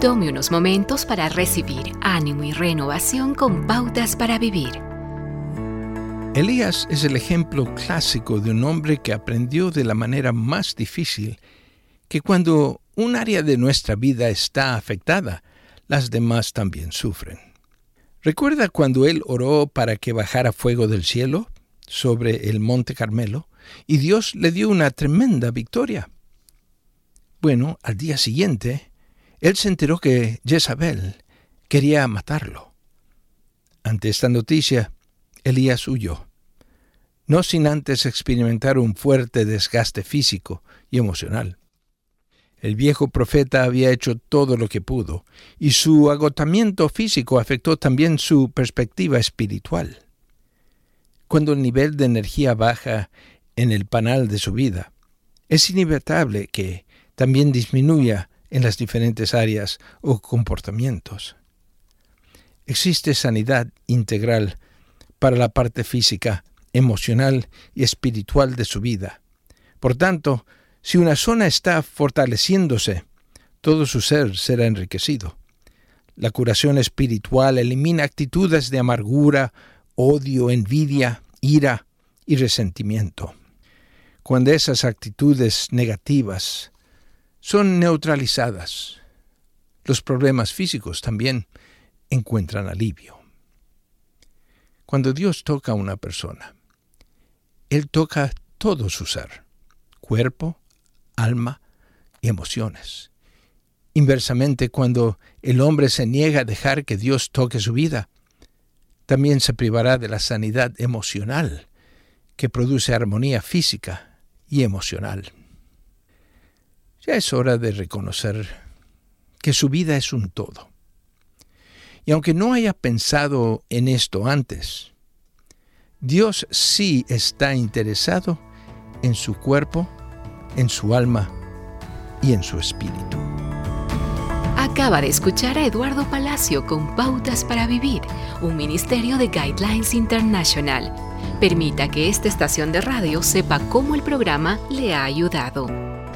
Tome unos momentos para recibir ánimo y renovación con pautas para vivir. Elías es el ejemplo clásico de un hombre que aprendió de la manera más difícil que cuando un área de nuestra vida está afectada, las demás también sufren. ¿Recuerda cuando él oró para que bajara fuego del cielo sobre el monte Carmelo y Dios le dio una tremenda victoria? Bueno, al día siguiente, él se enteró que Jezabel quería matarlo. Ante esta noticia, Elías huyó, no sin antes experimentar un fuerte desgaste físico y emocional. El viejo profeta había hecho todo lo que pudo, y su agotamiento físico afectó también su perspectiva espiritual. Cuando el nivel de energía baja en el panal de su vida, es inevitable que también disminuya en las diferentes áreas o comportamientos. Existe sanidad integral para la parte física, emocional y espiritual de su vida. Por tanto, si una zona está fortaleciéndose, todo su ser será enriquecido. La curación espiritual elimina actitudes de amargura, odio, envidia, ira y resentimiento. Cuando esas actitudes negativas son neutralizadas. Los problemas físicos también encuentran alivio. Cuando Dios toca a una persona, Él toca todo su ser, cuerpo, alma y emociones. Inversamente, cuando el hombre se niega a dejar que Dios toque su vida, también se privará de la sanidad emocional que produce armonía física y emocional. Ya es hora de reconocer que su vida es un todo. Y aunque no haya pensado en esto antes, Dios sí está interesado en su cuerpo, en su alma y en su espíritu. Acaba de escuchar a Eduardo Palacio con Pautas para Vivir, un ministerio de Guidelines International. Permita que esta estación de radio sepa cómo el programa le ha ayudado.